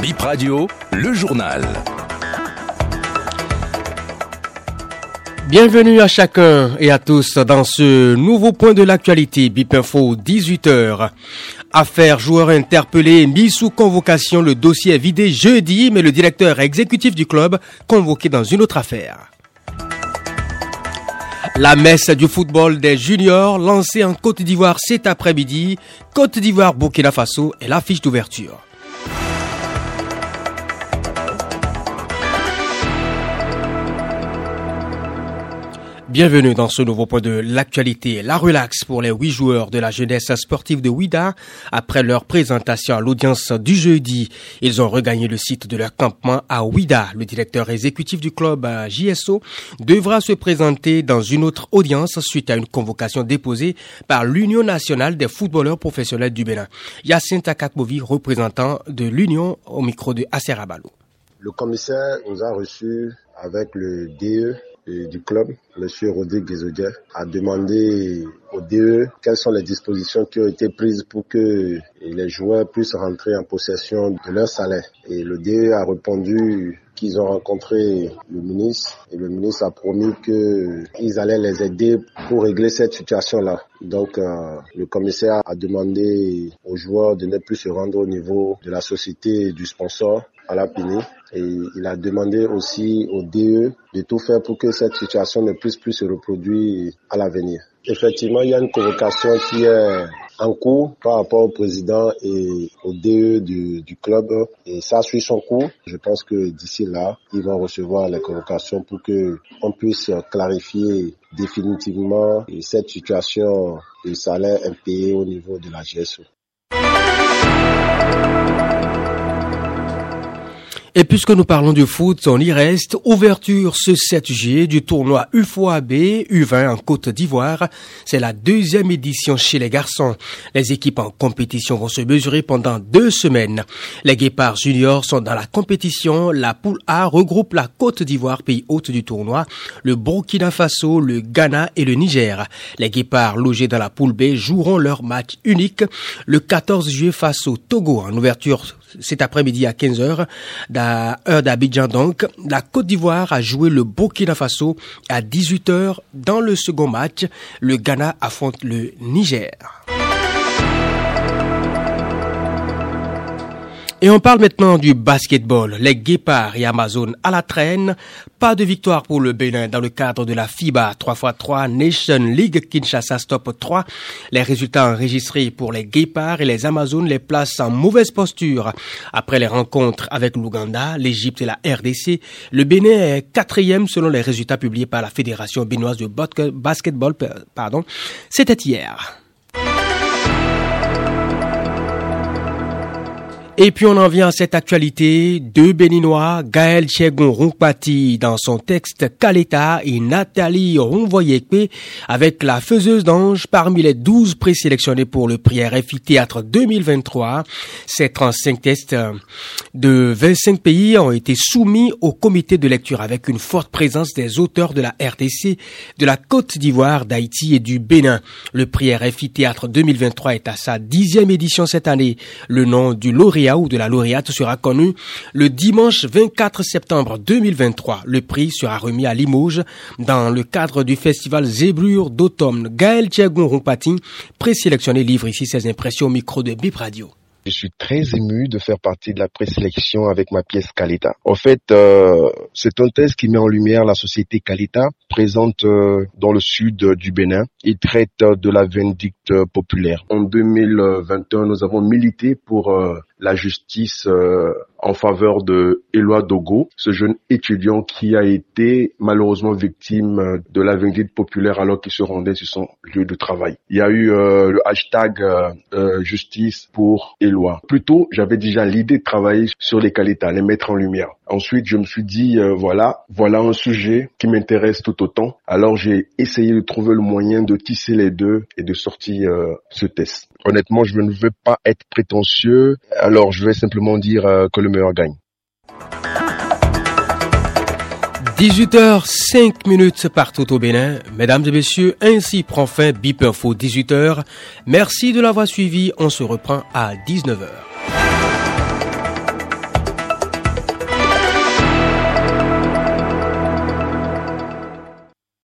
Bip Radio, le journal. Bienvenue à chacun et à tous dans ce nouveau point de l'actualité Bip Info 18h. Affaire joueur interpellé, mis sous convocation, le dossier est vidé jeudi, mais le directeur exécutif du club convoqué dans une autre affaire. La messe du football des juniors lancée en Côte d'Ivoire cet après-midi. Côte d'Ivoire Burkina Faso est l'affiche d'ouverture. Bienvenue dans ce nouveau point de l'actualité. La relax pour les huit joueurs de la jeunesse sportive de Ouida. Après leur présentation à l'audience du jeudi, ils ont regagné le site de leur campement à Ouida. Le directeur exécutif du club JSO devra se présenter dans une autre audience suite à une convocation déposée par l'Union nationale des footballeurs professionnels du Bénin. Yacine Takakbovi, représentant de l'Union au micro de Aserabalo. Le commissaire nous a reçus avec le DE du club, M. Rodrigue Guizodier, a demandé au DE quelles sont les dispositions qui ont été prises pour que les joueurs puissent rentrer en possession de leur salaire? Et le DE a répondu qu'ils ont rencontré le ministre et le ministre a promis qu'ils allaient les aider pour régler cette situation-là. Donc euh, le commissaire a demandé aux joueurs de ne plus se rendre au niveau de la société du sponsor à la Pini. Et il a demandé aussi au DE de tout faire pour que cette situation ne puisse plus se reproduire à l'avenir. Effectivement, il y a une convocation qui est en cours par rapport au président et au DE du, du, club et ça suit son cours. Je pense que d'ici là, ils vont recevoir les convocations pour que on puisse clarifier définitivement cette situation de salaire impayé au niveau de la GSO. Et puisque nous parlons du foot, on y reste. Ouverture ce 7 juillet du tournoi UFOAB U20 en Côte d'Ivoire. C'est la deuxième édition chez les garçons. Les équipes en compétition vont se mesurer pendant deux semaines. Les Guépards juniors sont dans la compétition. La poule A regroupe la Côte d'Ivoire, pays hôte du tournoi, le Burkina Faso, le Ghana et le Niger. Les Guépards logés dans la poule B joueront leur match unique le 14 juillet face au Togo en ouverture cet après-midi à 15h, heure d'Abidjan donc. La Côte d'Ivoire a joué le Burkina Faso à 18h. Dans le second match, le Ghana affronte le Niger. Et on parle maintenant du basketball. Les Guépards et Amazon à la traîne. Pas de victoire pour le Bénin dans le cadre de la FIBA 3x3 Nation League Kinshasa Stop 3. Les résultats enregistrés pour les Guépards et les Amazones les placent en mauvaise posture. Après les rencontres avec l'Ouganda, l'Égypte et la RDC, le Bénin est quatrième selon les résultats publiés par la Fédération béninoise de basketball. Pardon. C'était hier. Et puis on en vient à cette actualité. Deux Béninois, Gaël Chegon Ronkpati dans son texte Kaleta et Nathalie Ronvoyekpe avec la faiseuse d'ange parmi les douze présélectionnés pour le prix RFI Théâtre 2023. Ces 35 tests de 25 pays ont été soumis au comité de lecture avec une forte présence des auteurs de la RDC, de la Côte d'Ivoire, d'Haïti et du Bénin. Le prix RFI Théâtre 2023 est à sa dixième édition cette année. Le nom du lauréat de la lauréate sera connu le dimanche 24 septembre 2023. Le prix sera remis à Limoges dans le cadre du festival Zébrure d'automne. Gaël Thiagon Rompati, présélectionné, livre ici ses impressions au micro de Bip Radio. Je suis très ému de faire partie de la présélection avec ma pièce Kalita. En fait, euh, c'est un test qui met en lumière la société Kalita, présente euh, dans le sud du Bénin. Il traite de la vindicte populaire. En 2021, nous avons milité pour euh, la justice euh, en faveur de Éloi Dogo, ce jeune étudiant qui a été malheureusement victime euh, de la vindicte populaire alors qu'il se rendait sur son lieu de travail. Il y a eu euh, le hashtag justice pour Éloi. Plutôt, j'avais déjà l'idée de travailler sur les qualités, les mettre en lumière. Ensuite, je me suis dit, voilà, voilà un sujet qui m'intéresse tout Alors, j'ai essayé de trouver le moyen de tisser les deux et de sortir ce test. Honnêtement, je ne veux pas être prétentieux, alors je vais simplement dire euh, que le meilleur gagne. 18h 5 minutes partout au Bénin. Mesdames et messieurs, ainsi prend fin Bip Info 18h. Merci de l'avoir suivi. On se reprend à 19h.